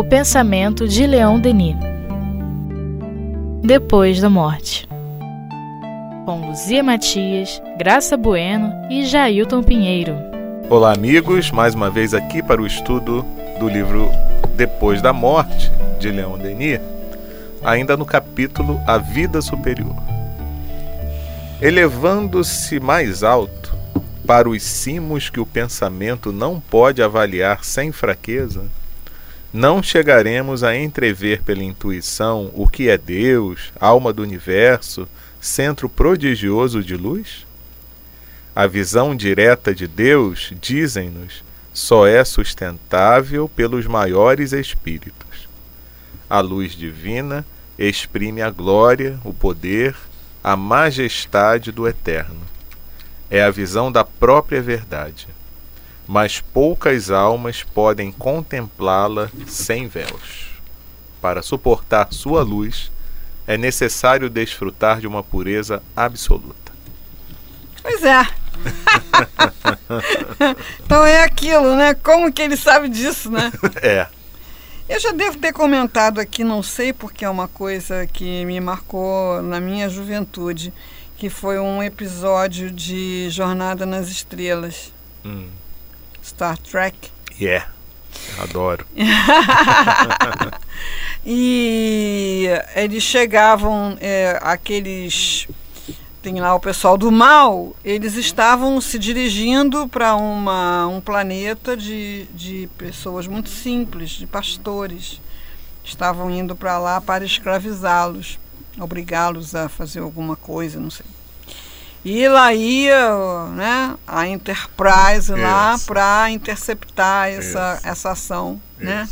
O pensamento de Leão Denis. Depois da morte. Com Luzia Matias, Graça Bueno e Jailton Pinheiro. Olá, amigos, mais uma vez aqui para o estudo do livro Depois da Morte, de Leão Denis, ainda no capítulo A Vida Superior. Elevando-se mais alto, para os cimos que o pensamento não pode avaliar sem fraqueza, não chegaremos a entrever pela intuição o que é Deus, alma do universo, centro prodigioso de luz? A visão direta de Deus, dizem-nos, só é sustentável pelos maiores espíritos. A luz divina exprime a glória, o poder, a majestade do eterno. É a visão da própria verdade. Mas poucas almas podem contemplá-la sem véus. Para suportar sua luz, é necessário desfrutar de uma pureza absoluta. Pois é. então é aquilo, né? Como que ele sabe disso, né? É. Eu já devo ter comentado aqui, não sei porque é uma coisa que me marcou na minha juventude, que foi um episódio de Jornada nas Estrelas. Hum. Star Trek. Yeah. Adoro. e eles chegavam, é, aqueles. Tem lá o pessoal do mal, eles estavam se dirigindo para um planeta de, de pessoas muito simples, de pastores. Estavam indo para lá para escravizá-los, obrigá-los a fazer alguma coisa, não sei. E lá ia né, a Enterprise lá para interceptar essa, essa ação. Né?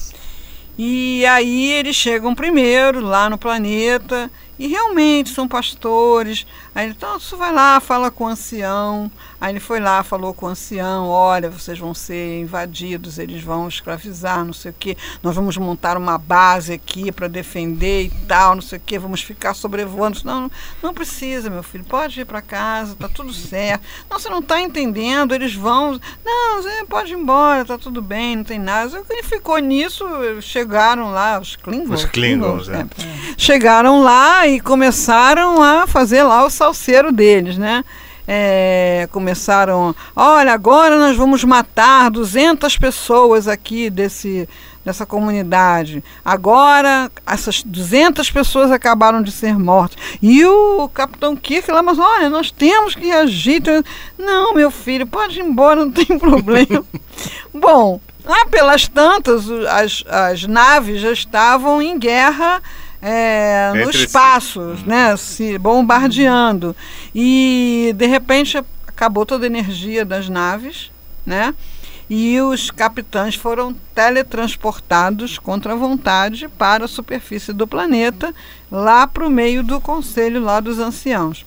E aí eles chegam primeiro lá no planeta e realmente são pastores. Aí então, você vai lá, fala com o ancião. Aí ele foi lá, falou com o ancião: olha, vocês vão ser invadidos, eles vão escravizar, não sei o quê. Nós vamos montar uma base aqui para defender e tal, não sei o quê. Vamos ficar sobrevoando. Não, não precisa, meu filho, pode ir para casa, tá tudo certo. Não, você não está entendendo, eles vão. Não, você pode ir embora, tá tudo bem, não tem nada. Ele ficou nisso, chegaram lá, os Klingons. Os Klingons, Klingons é. É. Chegaram lá e começaram a fazer lá o salseiro deles, né? É, começaram, olha, agora nós vamos matar 200 pessoas aqui desse, dessa comunidade. Agora essas 200 pessoas acabaram de ser mortas. E o capitão Kirk lá, mas olha, nós temos que agir. Não, meu filho, pode ir embora, não tem problema. Bom, lá pelas tantas, as, as naves já estavam em guerra é, no espaço, si. né, se bombardeando. E de repente acabou toda a energia das naves, né? E os capitães foram teletransportados contra a vontade para a superfície do planeta, lá para o meio do conselho lá dos anciãos.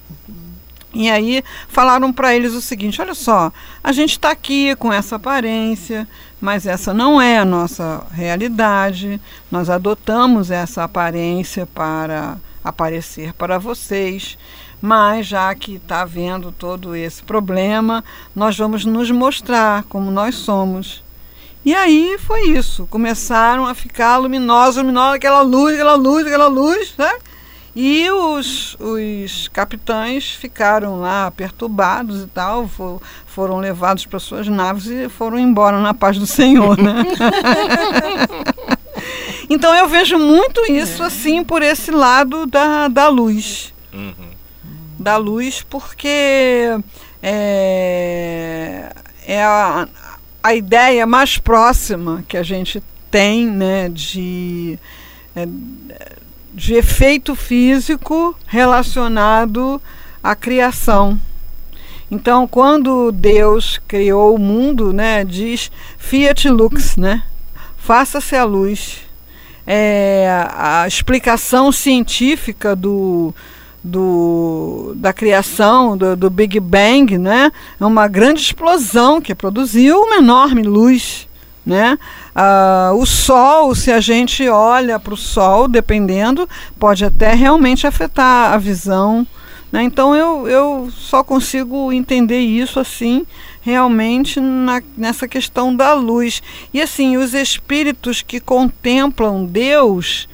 E aí falaram para eles o seguinte: olha só, a gente está aqui com essa aparência, mas essa não é a nossa realidade. Nós adotamos essa aparência para aparecer para vocês, mas já que está havendo todo esse problema, nós vamos nos mostrar como nós somos. E aí foi isso. Começaram a ficar luminosa, luminosa, aquela luz, aquela luz, aquela luz, né? E os, os capitães ficaram lá perturbados e tal, for, foram levados para suas naves e foram embora na paz do Senhor, né? então eu vejo muito isso assim por esse lado da, da luz. Uhum. Da luz, porque é, é a, a ideia mais próxima que a gente tem né, de. É, de efeito físico relacionado à criação. Então, quando Deus criou o mundo, né, diz fiat lux, né? Faça-se a luz. É, a explicação científica do, do, da criação, do, do Big Bang, né? É uma grande explosão que produziu uma enorme luz. Né? Ah, o sol, se a gente olha para o sol, dependendo, pode até realmente afetar a visão. Né? Então eu, eu só consigo entender isso assim, realmente na, nessa questão da luz. E assim, os espíritos que contemplam Deus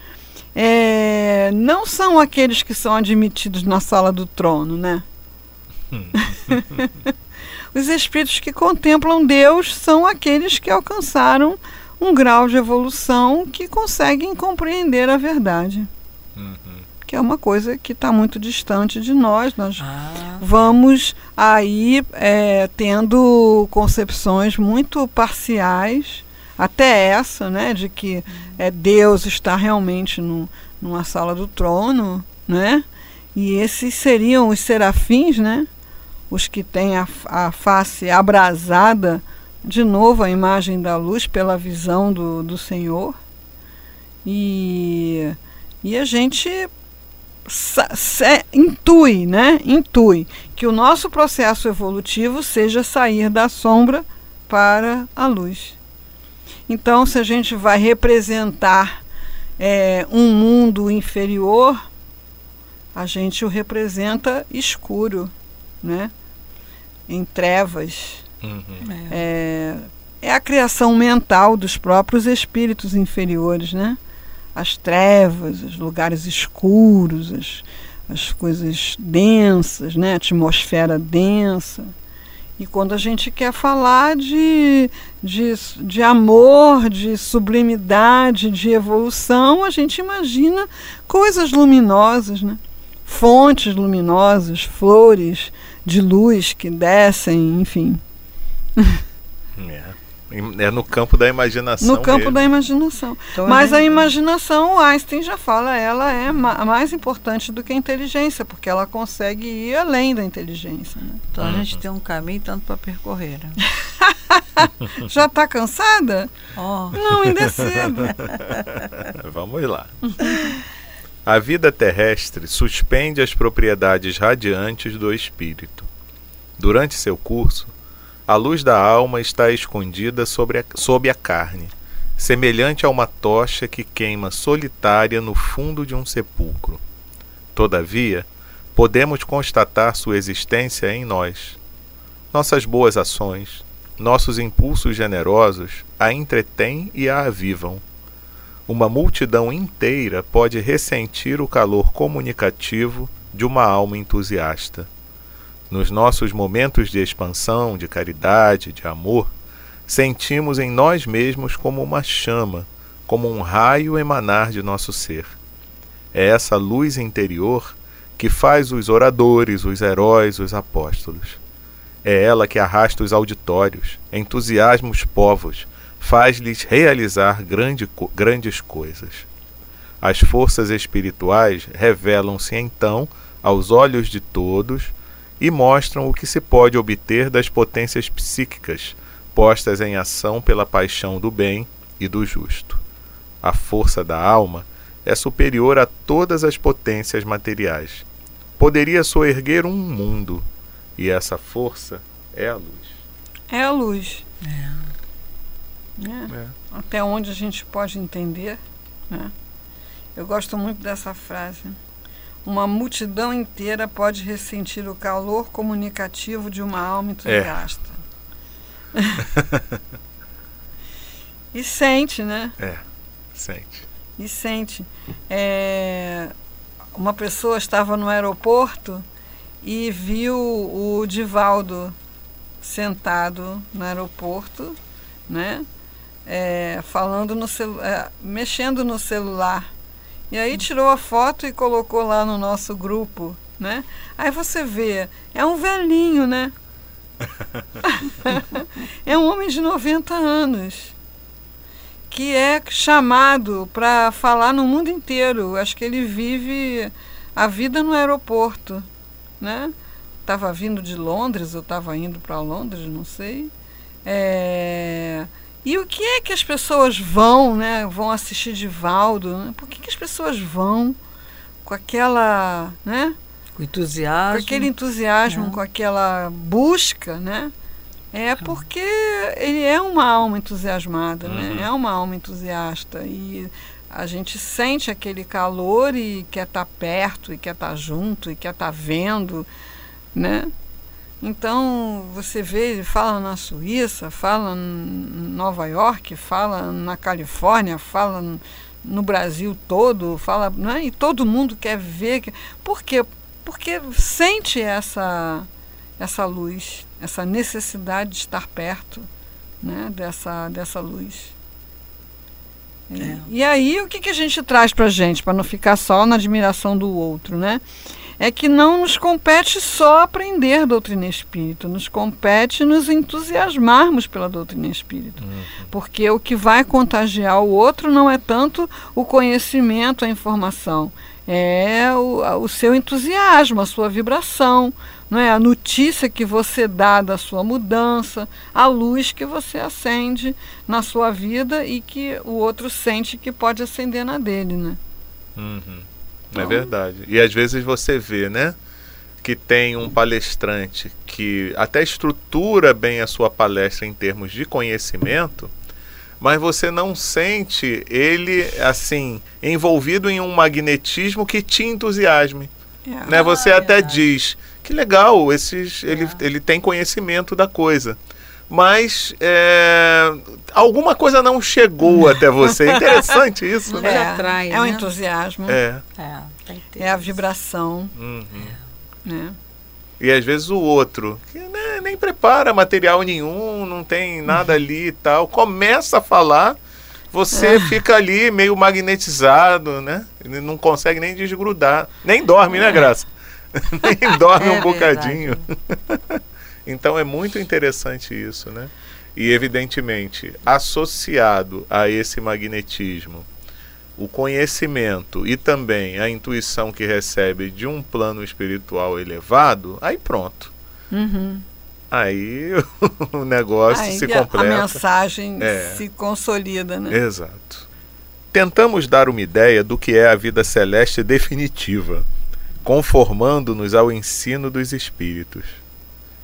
é, não são aqueles que são admitidos na sala do trono, né? os espíritos que contemplam Deus são aqueles que alcançaram um grau de evolução que conseguem compreender a verdade. Uhum. Que é uma coisa que está muito distante de nós. Nós ah. vamos aí é, tendo concepções muito parciais, até essa, né, de que é, Deus está realmente no, numa sala do trono, né? E esses seriam os serafins, né? Os que têm a, a face abrasada de novo a imagem da luz pela visão do, do Senhor. E, e a gente intui, né? Intui que o nosso processo evolutivo seja sair da sombra para a luz. Então, se a gente vai representar é, um mundo inferior, a gente o representa escuro, né? Em trevas. Uhum. É, é a criação mental dos próprios espíritos inferiores, né? As trevas, os lugares escuros, as, as coisas densas, né? A atmosfera densa. E quando a gente quer falar de, de, de amor, de sublimidade, de evolução, a gente imagina coisas luminosas, né? Fontes luminosas, flores de luz que descem, enfim. É. É no campo da imaginação. No campo mesmo. da imaginação. Então, Mas a imaginação, o Einstein já fala, ela é ma mais importante do que a inteligência, porque ela consegue ir além da inteligência. Né? Então uhum. a gente tem um caminho tanto para percorrer. Né? já está cansada? Oh. Não, ainda é cedo. Vamos lá. A vida terrestre suspende as propriedades radiantes do espírito. Durante seu curso, a luz da alma está escondida sobre a, sob a carne, semelhante a uma tocha que queima solitária no fundo de um sepulcro. Todavia, podemos constatar sua existência em nós. Nossas boas ações, nossos impulsos generosos a entretêm e a avivam. Uma multidão inteira pode ressentir o calor comunicativo de uma alma entusiasta. Nos nossos momentos de expansão, de caridade, de amor, sentimos em nós mesmos como uma chama, como um raio emanar de nosso ser. É essa luz interior que faz os oradores, os heróis, os apóstolos. É ela que arrasta os auditórios, entusiasma os povos, faz-lhes realizar grande, grandes coisas. As forças espirituais revelam-se então aos olhos de todos e mostram o que se pode obter das potências psíquicas postas em ação pela paixão do bem e do justo. A força da alma é superior a todas as potências materiais. Poderia soerguer um mundo, e essa força é a luz. É a luz. É. É. Até onde a gente pode entender. Né? Eu gosto muito dessa frase. Uma multidão inteira pode ressentir o calor comunicativo de uma alma entusiasta. É. e sente, né? É, sente. E sente. É, uma pessoa estava no aeroporto e viu o Divaldo sentado no aeroporto, né? É, falando no é, mexendo no celular e aí tirou a foto e colocou lá no nosso grupo, né? Aí você vê, é um velhinho, né? é um homem de 90 anos que é chamado para falar no mundo inteiro. Acho que ele vive a vida no aeroporto, né? Estava vindo de Londres ou estava indo para Londres, não sei. É e o que é que as pessoas vão, né? Vão assistir Divaldo? Né? Por que, que as pessoas vão com aquela, né? Com entusiasmo. Com aquele entusiasmo, é. com aquela busca, né? É porque ele é uma alma entusiasmada, né? uhum. né? É uma alma entusiasta e a gente sente aquele calor e quer estar tá perto e quer estar tá junto e quer estar tá vendo, né? Então você vê, ele fala na Suíça, fala em Nova York, fala na Califórnia, fala no Brasil todo, fala, né? e todo mundo quer ver. Por quê? Porque sente essa, essa luz, essa necessidade de estar perto né? dessa, dessa luz. É. E aí o que, que a gente traz para a gente, para não ficar só na admiração do outro, né? É que não nos compete só aprender doutrina espírita, nos compete nos entusiasmarmos pela doutrina espírita. Uhum. Porque o que vai contagiar o outro não é tanto o conhecimento, a informação, é o, o seu entusiasmo, a sua vibração, não é? a notícia que você dá da sua mudança, a luz que você acende na sua vida e que o outro sente que pode acender na dele. Né? Uhum. Então, é verdade. E às vezes você vê, né? Que tem um palestrante que até estrutura bem a sua palestra em termos de conhecimento, mas você não sente ele assim envolvido em um magnetismo que te entusiasme. É. Né? Você ah, até diz que legal, esses, ele, é. ele tem conhecimento da coisa. Mas é, alguma coisa não chegou até você. É interessante isso, né? É, atrai, é o né? entusiasmo. É. É, é a vibração. Uhum. Né? E às vezes o outro, que né, nem prepara material nenhum, não tem nada ali e tal, começa a falar, você é. fica ali meio magnetizado, né? Não consegue nem desgrudar. Nem dorme, né, é. Graça? nem dorme um é bocadinho. Então é muito interessante isso, né? E evidentemente, associado a esse magnetismo, o conhecimento e também a intuição que recebe de um plano espiritual elevado, aí pronto. Uhum. Aí o negócio aí se completa. A mensagem é. se consolida, né? Exato. Tentamos dar uma ideia do que é a vida celeste definitiva, conformando-nos ao ensino dos espíritos.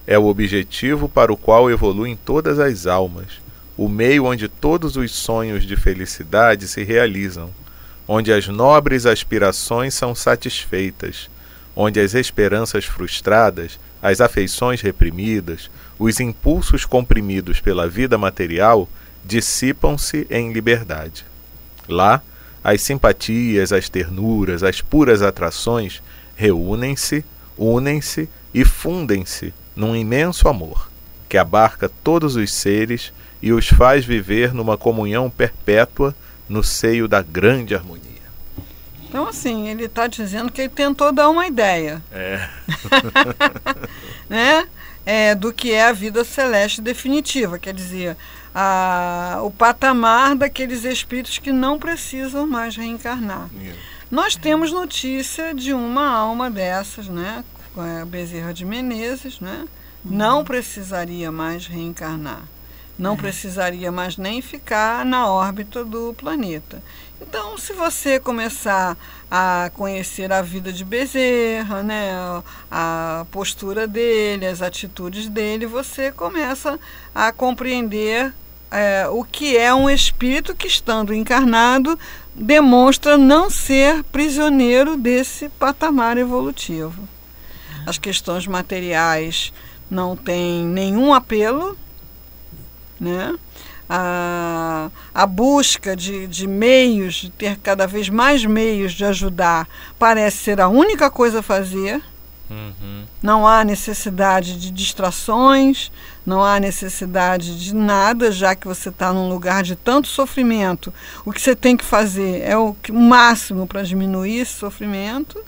É o objetivo para o qual evoluem todas as almas, o meio onde todos os sonhos de felicidade se realizam onde as nobres aspirações são satisfeitas, onde as esperanças frustradas, as afeições reprimidas, os impulsos comprimidos pela vida material dissipam-se em liberdade. Lá, as simpatias, as ternuras, as puras atrações reúnem-se, unem-se e fundem-se num imenso amor, que abarca todos os seres e os faz viver numa comunhão perpétua no seio da grande harmonia. Então, assim, ele está dizendo que ele tentou dar uma ideia. É. né? É, do que é a vida celeste definitiva, quer dizer, a, o patamar daqueles espíritos que não precisam mais reencarnar. Nós temos notícia de uma alma dessas, né? A Bezerra de Menezes, né? Uhum. Não precisaria mais reencarnar não precisaria mais nem ficar na órbita do planeta. Então, se você começar a conhecer a vida de Bezerra, né, a postura dele, as atitudes dele, você começa a compreender é, o que é um espírito que, estando encarnado, demonstra não ser prisioneiro desse patamar evolutivo. As questões materiais não têm nenhum apelo né? A, a busca de, de meios, de ter cada vez mais meios de ajudar, parece ser a única coisa a fazer. Uhum. Não há necessidade de distrações, não há necessidade de nada, já que você está num lugar de tanto sofrimento. O que você tem que fazer é o, o máximo para diminuir esse sofrimento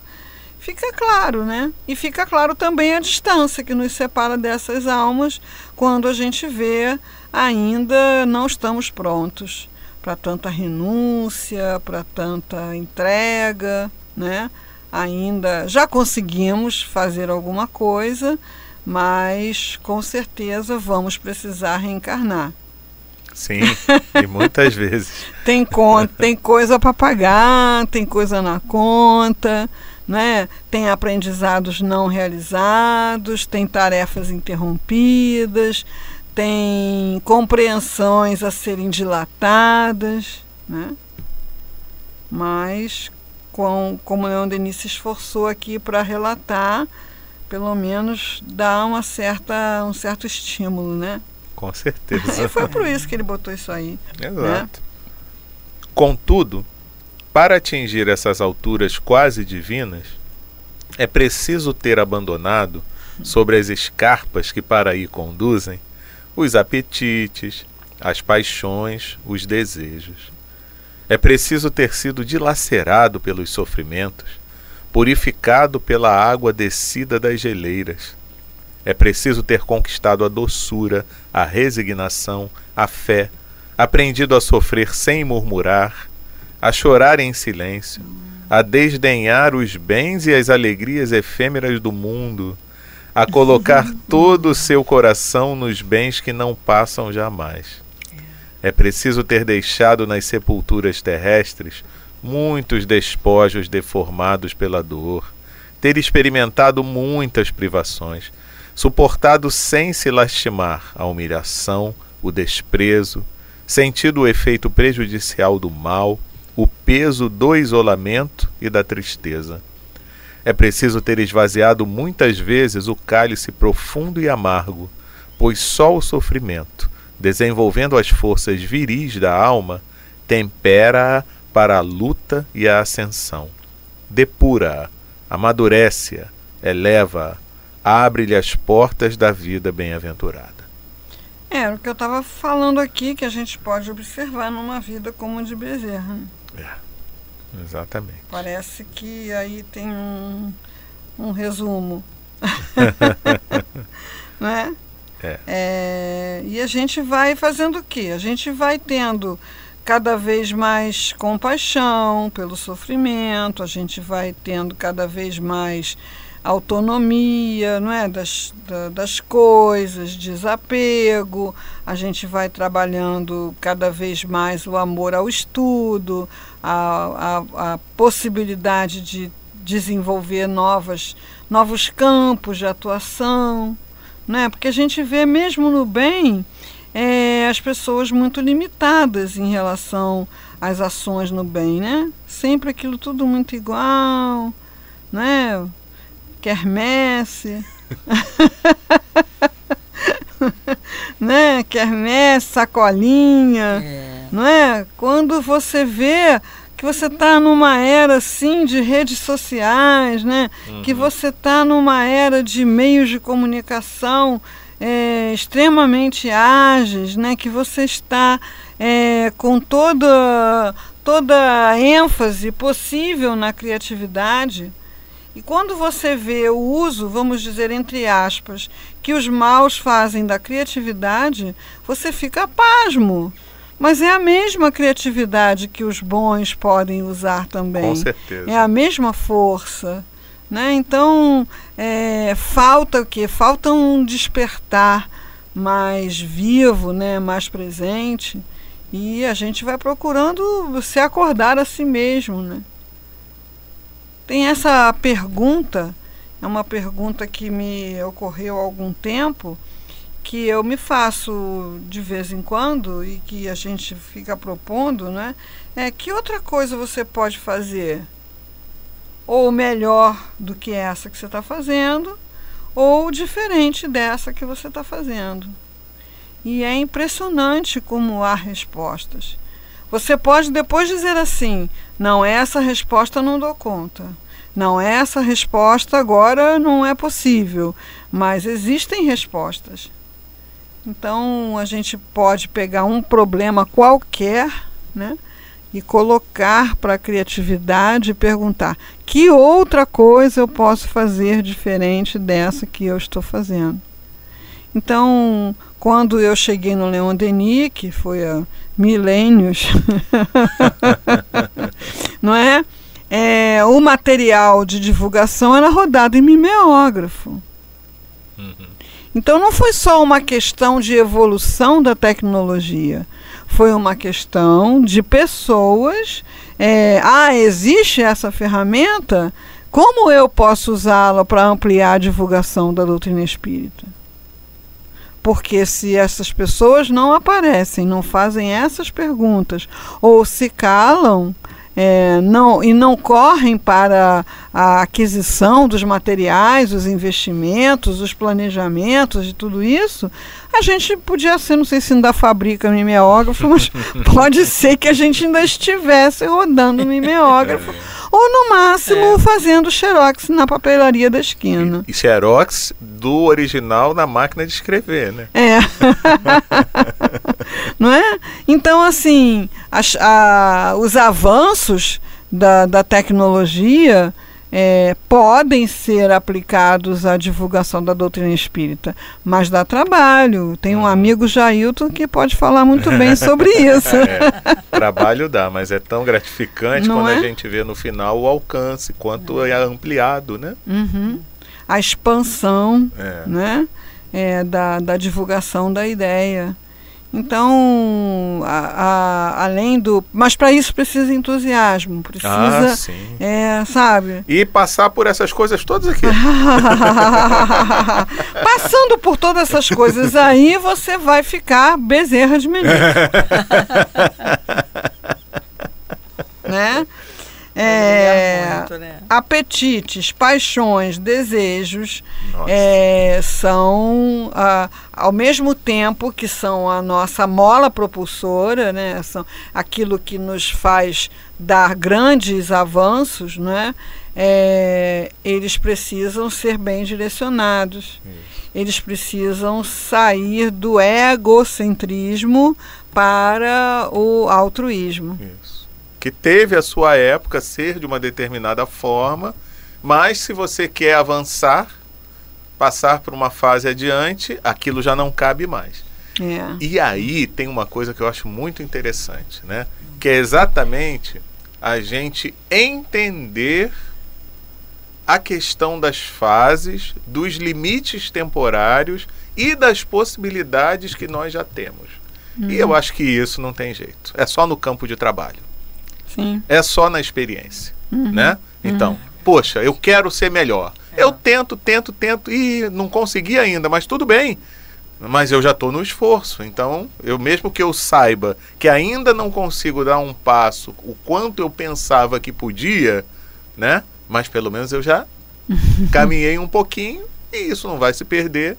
fica claro, né? E fica claro também a distância que nos separa dessas almas quando a gente vê ainda não estamos prontos para tanta renúncia, para tanta entrega, né? Ainda já conseguimos fazer alguma coisa, mas com certeza vamos precisar reencarnar. Sim, e muitas vezes. tem, conta, tem coisa para pagar, tem coisa na conta, né? tem aprendizados não realizados, tem tarefas interrompidas, tem compreensões a serem dilatadas, né? mas com, como Leon Denis se esforçou aqui para relatar, pelo menos dá uma certa, um certo estímulo, né? Com certeza. E foi por isso que ele botou isso aí. Exato. Contudo, para atingir essas alturas quase divinas, é preciso ter abandonado, sobre as escarpas que para aí conduzem, os apetites, as paixões, os desejos. É preciso ter sido dilacerado pelos sofrimentos, purificado pela água descida das geleiras. É preciso ter conquistado a doçura, a resignação, a fé, aprendido a sofrer sem murmurar, a chorar em silêncio, a desdenhar os bens e as alegrias efêmeras do mundo, a colocar todo o seu coração nos bens que não passam jamais. É preciso ter deixado nas sepulturas terrestres muitos despojos deformados pela dor, ter experimentado muitas privações, suportado sem se lastimar a humilhação, o desprezo, sentido o efeito prejudicial do mal, o peso do isolamento e da tristeza. É preciso ter esvaziado muitas vezes o cálice profundo e amargo, pois só o sofrimento, desenvolvendo as forças viris da alma, tempera-a para a luta e a ascensão. Depura-a, amadurece-a, eleva-a, abre-lhe as portas da vida bem-aventurada. É, o que eu estava falando aqui, que a gente pode observar numa vida como a de Bezerra. Né? É, exatamente. Parece que aí tem um, um resumo. Não é? É. É, e a gente vai fazendo o quê? A gente vai tendo cada vez mais compaixão pelo sofrimento, a gente vai tendo cada vez mais autonomia não é? das, da, das coisas, desapego, a gente vai trabalhando cada vez mais o amor ao estudo, a, a, a possibilidade de desenvolver novas, novos campos de atuação, né? porque a gente vê mesmo no bem é, as pessoas muito limitadas em relação às ações no bem, né? Sempre aquilo tudo muito igual, né? Quermesse. né? Quermesse, sacolinha. É. Não é? Quando você vê que você está numa era assim de redes sociais, né? Uhum. Que você está numa era de meios de comunicação é, extremamente ágeis, né? Que você está é, com toda toda a ênfase possível na criatividade. E quando você vê o uso, vamos dizer entre aspas, que os maus fazem da criatividade, você fica pasmo. Mas é a mesma criatividade que os bons podem usar também. Com certeza. É a mesma força. Né? Então, é, falta o quê? Falta um despertar mais vivo, né? mais presente. E a gente vai procurando se acordar a si mesmo. Né? Tem essa pergunta, é uma pergunta que me ocorreu há algum tempo, que eu me faço de vez em quando e que a gente fica propondo, né? É que outra coisa você pode fazer? Ou melhor do que essa que você está fazendo, ou diferente dessa que você está fazendo. E é impressionante como há respostas. Você pode depois dizer assim: não, essa resposta não dou conta. Não, essa resposta agora não é possível. Mas existem respostas. Então a gente pode pegar um problema qualquer, né? E colocar para a criatividade e perguntar: que outra coisa eu posso fazer diferente dessa que eu estou fazendo? Então, quando eu cheguei no Leon Denis, que foi há milênios, não é? é? O material de divulgação era rodado em mimeógrafo. Uhum. Então não foi só uma questão de evolução da tecnologia, foi uma questão de pessoas. É, ah, existe essa ferramenta? Como eu posso usá-la para ampliar a divulgação da doutrina espírita? Porque se essas pessoas não aparecem, não fazem essas perguntas ou se calam, é, não, e não correm para a aquisição dos materiais, os investimentos, os planejamentos de tudo isso, a gente podia ser, não sei se ainda fabrica mimeógrafo, mas pode ser que a gente ainda estivesse rodando mimeógrafo. Ou no máximo É. fazendo xerox na papelaria da esquina. E xerox do original na máquina de escrever, né? É. Não é? Então, assim, as- a- os avanços da, da tecnologia é, podem ser aplicados à divulgação da doutrina espírita, mas dá trabalho. Tem Uhum. um amigo Jailton que pode falar muito bem sobre isso. É, trabalho dá, mas é tão gratificante Não quando é? a gente vê no final o alcance, quanto é ampliado, né? Uhum. A expansão É. né? É, da, da divulgação da ideia. Então, a- a- além do. Mas para isso precisa entusiasmo, Ah, precisa. sim. é, sabe? E passar por essas coisas todas aqui. Passando por todas essas coisas aí, você vai ficar bezerra de menino. né? É, Muito, né? apetites, paixões, desejos é, são ah, ao mesmo tempo que são a nossa mola propulsora, né? São aquilo que nos faz dar grandes avanços, né? É, eles precisam ser bem direcionados. Eles precisam sair do egocentrismo para o altruísmo. Isso. Que teve a sua época ser de uma determinada forma, mas se você quer avançar, passar por uma fase adiante, aquilo já não cabe mais. É. E aí tem uma coisa que eu acho muito interessante, né? Que é exatamente a gente entender a questão das fases, dos limites temporários e das possibilidades que nós já temos. E eu acho que isso não tem jeito. É só no campo de trabalho. Sim. É só na experiência, né? Então, poxa, eu quero ser melhor. Eu tento, tento, tento e não consegui ainda, mas tudo bem. Mas eu já estou no esforço. Então, eu mesmo que eu saiba que ainda não consigo dar um passo o quanto eu pensava que podia, né? Mas pelo menos eu já caminhei um pouquinho e isso não vai se perder,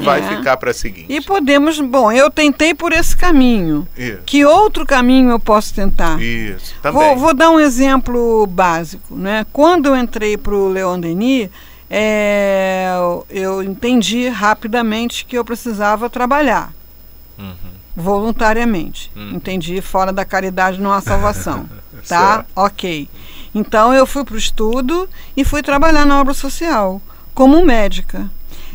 vai É. ficar para seguinte. E podemos, bom, eu tentei por esse caminho. Isso. Que outro caminho eu posso tentar? Isso, também. Vou, vou dar um exemplo básico. Né? Quando eu entrei para o Leon Denis, é, eu entendi rapidamente que eu precisava trabalhar Uhum. voluntariamente. Hum. Entendi, fora da caridade não há salvação. tá? Certo. Ok. Então eu fui para o estudo e fui trabalhar na obra social como médica.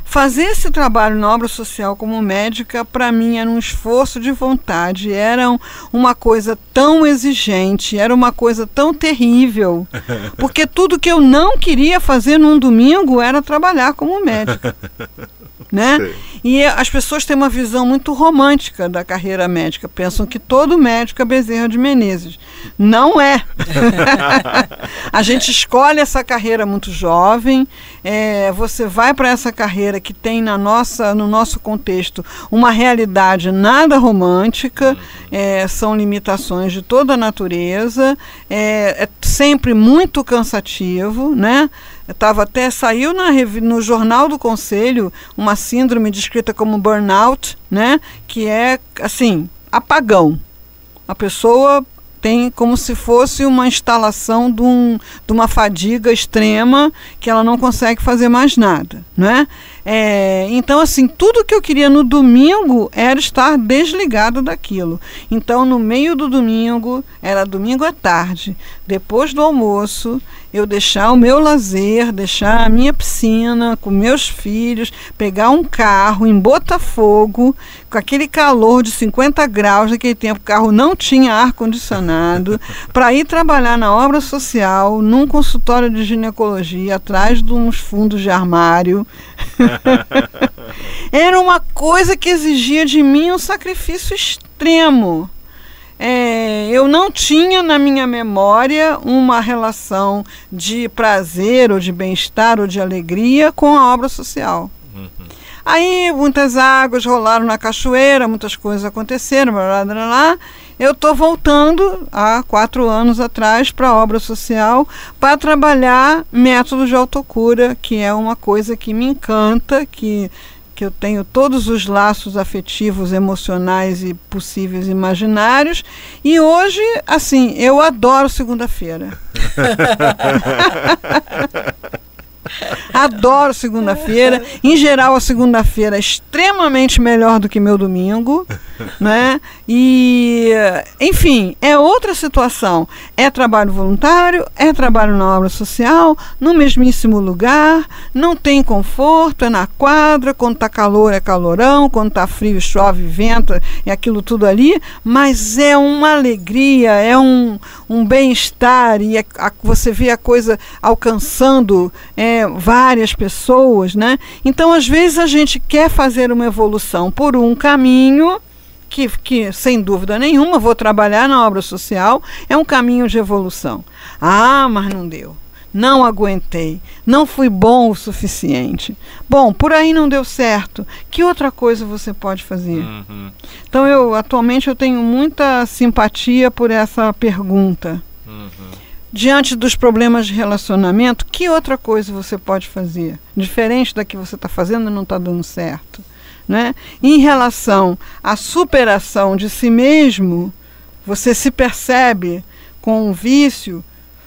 Fazer esse trabalho na obra social como médica, para mim, era um esforço de vontade, era um- uma coisa tão exigente, era uma coisa tão terrível, porque tudo que eu não queria fazer num domingo era trabalhar como médica. Né? Sei. E as pessoas têm uma visão muito romântica da carreira médica. Pensam que todo médico é Bezerra de Menezes. Não é. a gente escolhe essa carreira muito jovem. é, você vai para essa carreira que tem na nossa, no nosso contexto uma realidade nada romântica. é, são limitações de toda a natureza. É, é sempre muito cansativo, né? Estava até saiu na no jornal do conselho uma síndrome descrita como burnout, né? Que é assim apagão. A pessoa tem como se fosse uma instalação de, um, de uma fadiga extrema que ela não consegue fazer mais nada, né? É, então, assim, tudo que eu queria no domingo era estar desligado daquilo. Então, no meio do domingo, era domingo à tarde, depois do almoço, eu deixar o meu lazer, deixar a minha piscina com meus filhos, pegar um carro em Botafogo, com aquele calor de 50 graus, naquele tempo o carro não tinha ar-condicionado, para ir trabalhar na obra social, num consultório de ginecologia, atrás de uns fundos de armário. Era uma coisa que exigia de mim um sacrifício extremo. É, eu não tinha na minha memória uma relação de prazer ou de bem-estar ou de alegria com a obra social. Uhum. Aí muitas águas rolaram na cachoeira, muitas coisas aconteceram, blá, blá, blá, blá, eu estou voltando há quatro anos atrás para a obra social para trabalhar métodos de autocura, que é uma coisa que me encanta, que que eu tenho todos os laços afetivos, emocionais e possíveis imaginários. E hoje, assim, eu adoro segunda-feira. Adoro segunda-feira. Em geral, a segunda-feira é extremamente melhor do que meu domingo, né? E, enfim, é outra situação. É trabalho voluntário, é trabalho na obra social, no mesmíssimo lugar, não tem conforto, é na quadra, quando tá calor é calorão, quando tá frio chove, vento, é aquilo tudo ali, mas é uma alegria, é um, um bem-estar e é, a, você vê a coisa alcançando é, várias pessoas, né? Então, às vezes, a gente quer fazer uma evolução por um caminho. Que, que, sem dúvida nenhuma, vou trabalhar na obra social, é um caminho de evolução. Ah, mas não deu. Não aguentei. Não fui bom o suficiente. Bom, por aí não deu certo. Que outra coisa você pode fazer? Uhum. Então, eu atualmente eu tenho muita simpatia por essa pergunta. Uhum diante dos problemas de relacionamento, que outra coisa você pode fazer? Diferente da que você está fazendo não está dando certo. Né? Em relação à superação de si mesmo, você se percebe com um vício,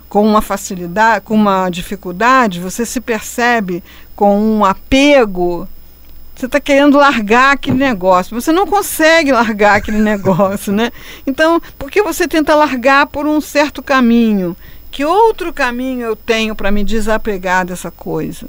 com uma facilidade, com uma dificuldade, você se percebe com um apego. Você está querendo largar aquele negócio, você não consegue largar aquele negócio, né? Então, por que você tenta largar por um certo caminho? Que outro caminho eu tenho para me desapegar dessa coisa?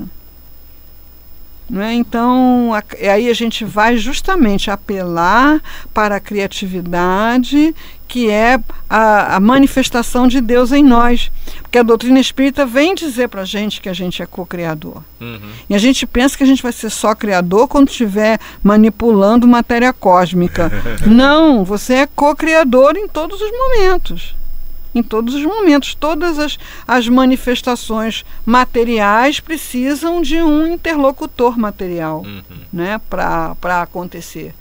É? Então, a, aí a gente vai justamente apelar para a criatividade, que é a, a, manifestação de Deus em nós. Porque a doutrina espírita vem dizer para a gente que a gente é co-criador. Uhum. E a gente pensa que a gente vai ser só criador quando estiver manipulando matéria cósmica. Não, você é co-criador em todos os momentos em todos os momentos. Todas as, as manifestações materiais precisam de um interlocutor material uhum. né, para acontecer.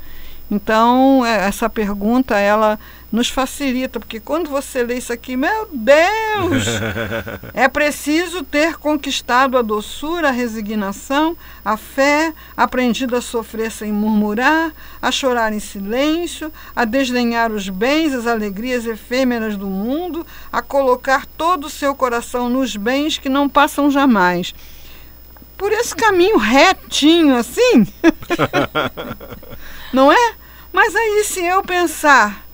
Então, é, essa pergunta, ela nos facilita, porque quando você lê isso aqui, meu Deus! é preciso ter conquistado a doçura, a resignação, a fé, aprendido a sofrer sem murmurar, a chorar em silêncio, a desdenhar os bens, as alegrias efêmeras do mundo, a colocar todo o seu coração nos bens que não passam jamais. Por esse caminho retinho assim, não é? Mas aí, se eu pensar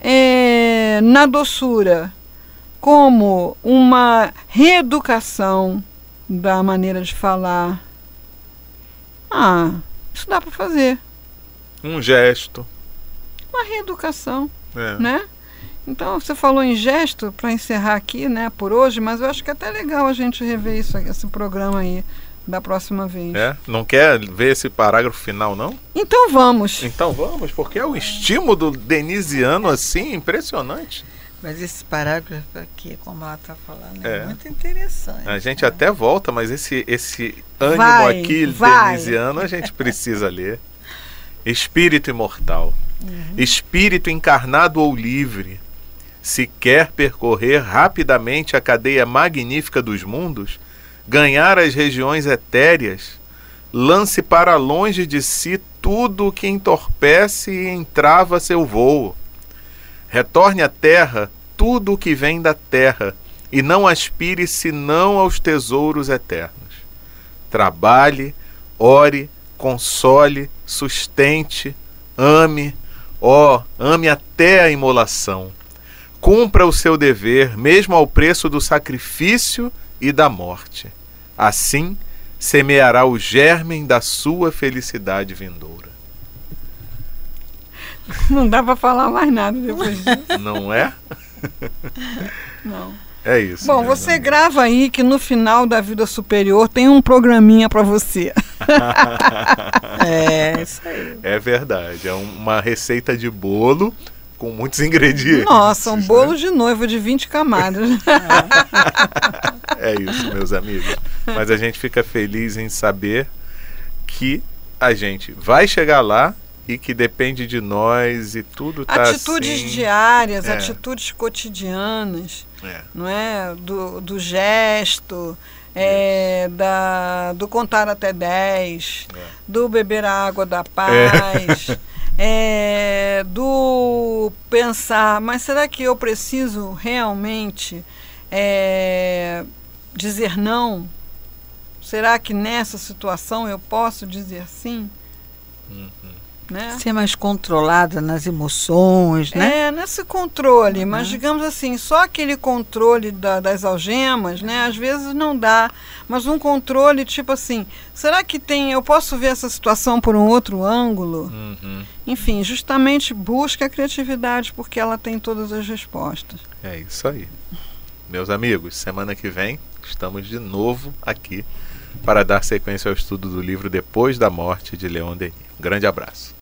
é, na doçura como uma reeducação da maneira de falar. Ah, isso dá para fazer. Um gesto. Uma reeducação, é. né? Então, você falou em gesto para encerrar aqui, né, por hoje, mas eu acho que é até legal a gente rever isso, esse programa aí da próxima vez. É? Não quer ver esse parágrafo final, não? Então vamos. Então vamos, porque é o estímulo denisiano assim impressionante. Mas esse parágrafo aqui, como ela está falando, é. é. muito interessante. A gente né? até volta, mas esse, esse ânimo vai, aqui vai. denisiano a gente precisa ler. Espírito imortal, uhum. espírito encarnado ou livre, se quer percorrer rapidamente a cadeia magnífica dos mundos, ganhar as regiões etéreas, lance para longe de si tudo o que entorpece e entrava seu voo. Retorne à terra tudo o que vem da terra, e não aspire senão aos tesouros eternos. Trabalhe, ore, console, sustente, ame, ó, ame até a imolação. Cumpra o seu dever, mesmo ao preço do sacrifício e da morte. Assim semeará o germen da sua felicidade vindoura. Não dá para falar mais nada depois disso. Não é? Não. É isso. Bom, você grava aí que no final da vida superior tem um programinha para você. é, isso aí. É verdade. É uma receita de bolo com muitos ingredientes. Nossa, um né? bolo de noiva de 20 camadas. é isso, meus amigos. Mas a gente fica feliz em saber que a gente vai chegar lá e que depende de nós e tudo tá atitudes assim, diárias, É. atitudes cotidianas, é, não é? Do, do gesto, é, da, do contar até 10, É. do beber a água da paz, é, do pensar, mas será que eu preciso realmente é, dizer não? Será que nessa situação eu posso dizer sim? Uhum. Né? Ser mais controlada nas emoções, né? É, nesse controle, mas digamos assim, só aquele controle da- das algemas, né? Às vezes não dá, mas um controle tipo assim, será que tem, eu posso ver essa situação por um outro ângulo? Uhum. Enfim, justamente busca a criatividade porque ela tem todas as respostas. É isso aí. Meus amigos, semana que vem estamos de novo aqui para dar sequência ao estudo do livro Depois da Morte de Leon Denis. Um grande abraço.